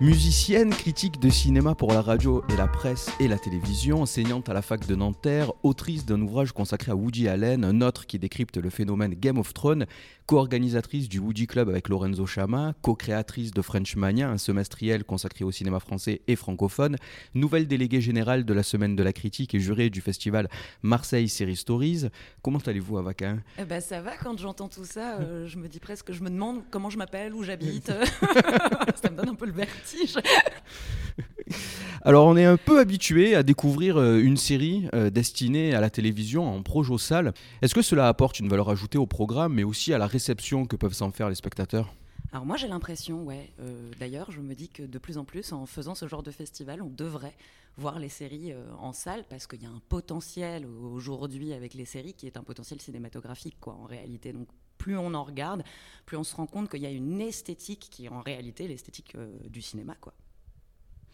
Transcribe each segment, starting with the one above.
Musicienne, critique de cinéma pour la radio et la presse et la télévision, enseignante à la fac de Nanterre, autrice d'un ouvrage consacré à Woody Allen, un autre qui décrypte le phénomène Game of Thrones, co-organisatrice du Woody Club avec Lorenzo Chama, co-créatrice de French Mania, un semestriel consacré au cinéma français et francophone, nouvelle déléguée générale de la Semaine de la Critique et jurée du festival Marseille Series Stories. Comment allez-vous, Avakin eh ben, Ça va, quand j'entends tout ça, euh, je me dis presque, je me demande comment je m'appelle, où j'habite. ça me donne un peu le vertige. Alors on est un peu habitué à découvrir euh, une série euh, destinée à la télévision en projo salle. Est-ce que cela apporte une valeur ajoutée au programme mais aussi à la réception que peuvent s'en faire les spectateurs? Alors moi j'ai l'impression, ouais. Euh, d'ailleurs, je me dis que de plus en plus, en faisant ce genre de festival, on devrait voir les séries en salle parce qu'il y a un potentiel aujourd'hui avec les séries qui est un potentiel cinématographique, quoi, en réalité. Donc plus on en regarde, plus on se rend compte qu'il y a une esthétique qui est en réalité l'esthétique euh, du cinéma. quoi.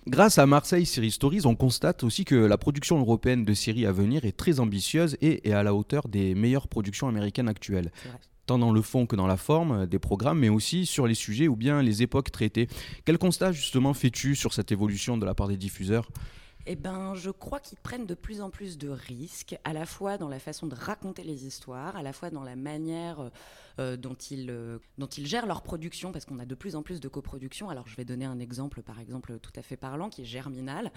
Grâce à Marseille Series Stories, on constate aussi que la production européenne de séries à venir est très ambitieuse et est à la hauteur des meilleures productions américaines actuelles. Tant dans le fond que dans la forme des programmes, mais aussi sur les sujets ou bien les époques traitées. Quel constat justement fais-tu sur cette évolution de la part des diffuseurs? Eh ben, je crois qu'ils prennent de plus en plus de risques, à la fois dans la façon de raconter les histoires, à la fois dans la manière euh, dont, ils, euh, dont gèrent leur production, parce qu'on a de plus en plus de coproduction. Alors, je vais donner un exemple, par exemple, tout à fait parlant, qui est Germinal,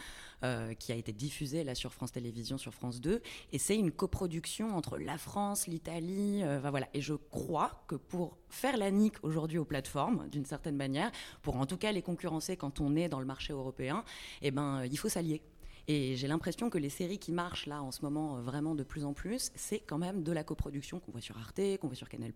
euh, qui a été diffusé là sur France Télévisions, sur France 2, et c'est une coproduction entre la France, l'Italie, voilà. Et je crois que pour faire la nique aujourd'hui aux plateformes, d'une certaine manière, pour en tout cas les concurrencer quand on est dans le marché européen, eh ben, il faut s'allier. Et j'ai l'impression que les séries qui marchent là en ce moment euh, vraiment de plus en plus, c'est quand même de la coproduction qu'on voit sur Arte, qu'on voit sur Canal+,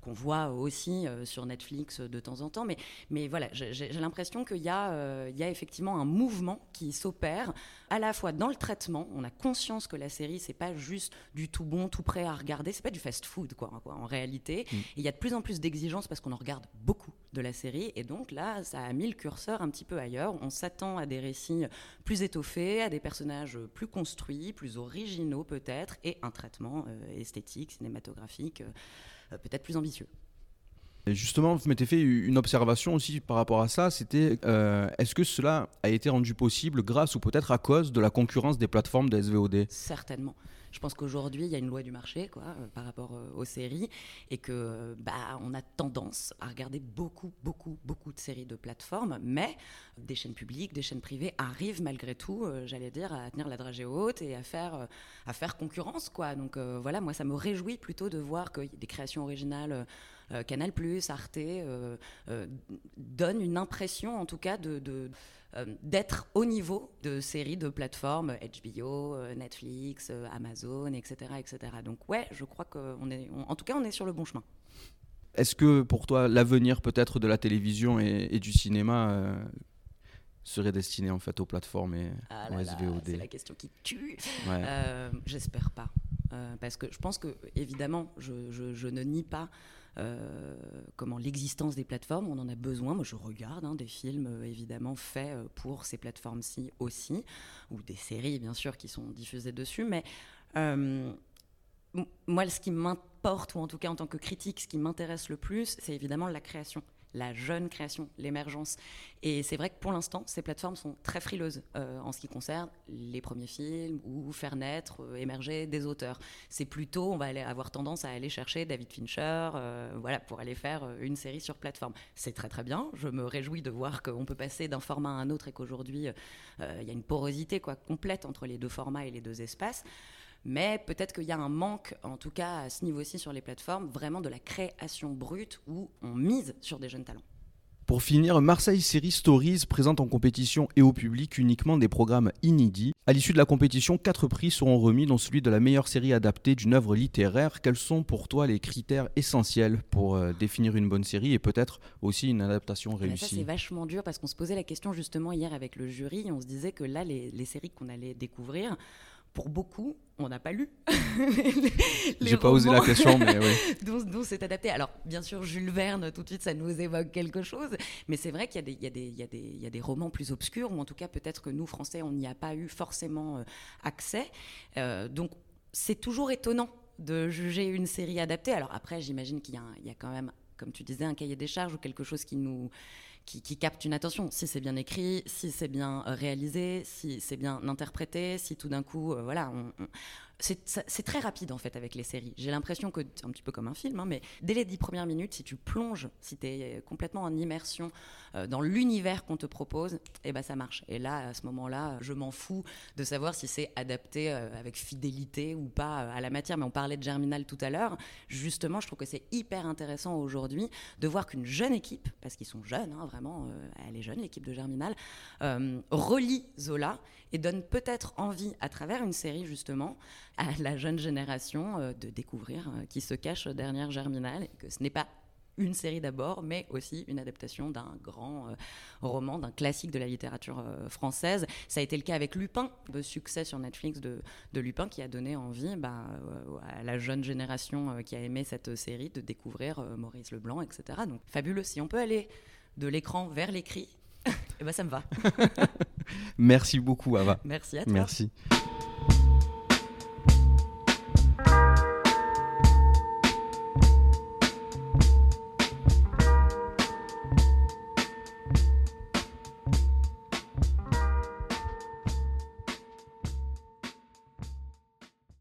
qu'on voit aussi euh, sur Netflix de temps en temps. Mais, mais voilà, j'ai l'impression qu'il y, euh, y, a effectivement un mouvement qui s'opère à la fois dans le traitement. On a conscience que la série, c'est pas juste du tout bon, tout prêt à regarder. C'est pas du fast-food, quoi, quoi, en réalité. Mm. Il y a de plus en plus d'exigences parce qu'on en regarde beaucoup de la série. Et donc là, ça a mis le curseur un petit peu ailleurs. On s'attend à des récits plus étoffés, à des personnages plus construits, plus originaux peut-être, et un traitement euh, esthétique, cinématographique euh, peut-être plus ambitieux. justement, vous m'avez fait une observation aussi par rapport à ça, c'était euh, est-ce que cela a été rendu possible grâce ou peut-être à cause de la concurrence des plateformes de SVOD Certainement. Je pense qu'aujourd'hui, il y a une loi du marché quoi, euh, par rapport euh, aux séries et que euh, bah, on a tendance à regarder beaucoup, beaucoup, beaucoup de séries de plateformes, mais des chaînes publiques, des chaînes privées arrivent malgré tout, j'allais dire, à tenir la dragée haute et à faire, à faire concurrence. Quoi. Donc voilà, moi, ça me réjouit plutôt de voir que des créations originales. Canal+, Arte donnent une impression, en tout cas, de, euh, d'être au niveau de séries de plateformes HBO, euh, Netflix, euh, Amazon, etc., etc. Donc ouais, je crois qu'on est, en tout cas, on est sur le bon chemin. Est-ce que pour toi, l'avenir peut-être de la télévision et, du cinéma serait destiné en fait aux plateformes et ah aux SVOD C'est la question qui tue. J'espère pas. Parce que je pense que, évidemment, je, ne nie pas euh, comment l'existence des plateformes, on en a besoin. Moi, je regarde hein, des films euh, évidemment faits euh, pour ces plateformes-ci aussi, ou des séries bien sûr qui sont diffusées dessus. Mais moi, ce qui m'importe, ou en tout cas en tant que critique, ce qui m'intéresse le plus, c'est évidemment la création la jeune création, l'émergence. Et c'est vrai que pour l'instant, ces plateformes sont très frileuses euh, en ce qui concerne les premiers films ou faire naître, euh, émerger des auteurs. C'est plutôt, on va aller avoir tendance à aller chercher David Fincher, euh, voilà, pour aller faire une série sur plateforme. C'est très très bien. Je me réjouis de voir qu'on peut passer d'un format à un autre et qu'aujourd'hui, il y a une porosité complète entre les deux formats et les deux espaces. Mais peut-être qu'il y a un manque, en tout cas à ce niveau-ci sur les plateformes, vraiment de la création brute où on mise sur des jeunes talents. Pour finir, Marseille Series Stories présente en compétition et au public uniquement des programmes inédits. À l'issue de la compétition, quatre prix seront remis, dont celui de la meilleure série adaptée d'une œuvre littéraire. Quels sont pour toi les critères essentiels pour euh, définir une bonne série et peut-être aussi une adaptation réussie Ça, c'est vachement dur parce qu'on se posait la question justement hier avec le jury. On se disait que là, les séries qu'on allait découvrir, pour beaucoup, on n'a pas lu. J'ai pas osé la question, mais oui. dont, c'est adapté. Alors, bien sûr, Jules Verne, tout de suite, ça nous évoque quelque chose. Mais c'est vrai qu'il y, y, a des romans plus obscurs, ou en tout cas, peut-être que nous, Français, on n'y a pas eu forcément euh, accès. Euh, donc, c'est toujours étonnant de juger une série adaptée. Alors après, j'imagine qu'il y, y, a quand même, comme tu disais, un cahier des charges ou quelque chose qui nous qui, qui capte une attention. Si c'est bien écrit, si c'est bien réalisé, si c'est bien interprété, si tout d'un coup, voilà, on, c'est très rapide en fait avec les séries. J'ai l'impression que c'est un petit peu comme un film, hein, mais dès les dix premières minutes, si tu plonges, si tu es complètement en immersion euh, dans l'univers qu'on te propose, eh ben ça marche. Et là, à ce moment-là, je m'en fous de savoir si c'est adapté euh, avec fidélité ou pas euh, à la matière. Mais on parlait de Germinal tout à l'heure. Justement, je trouve que c'est hyper intéressant aujourd'hui de voir qu'une jeune équipe, parce qu'ils sont jeunes, hein, vraiment, elle est jeune l'équipe de Germinal, relie Zola et donne peut-être envie, à travers une série justement, à la jeune génération euh, de découvrir euh, qui se cache derrière Germinal et que ce n'est pas une série d'abord, mais aussi une adaptation d'un grand euh, roman, d'un classique de la littérature française. Ça a été le cas avec Lupin, le succès sur Netflix de, Lupin, qui a donné envie bah, à la jeune génération qui a aimé cette série de découvrir Maurice Leblanc, etc. Donc fabuleux. Si on peut aller de l'écran vers l'écrit, eh ben ça me va. Merci beaucoup, Ava. Merci à toi. Merci.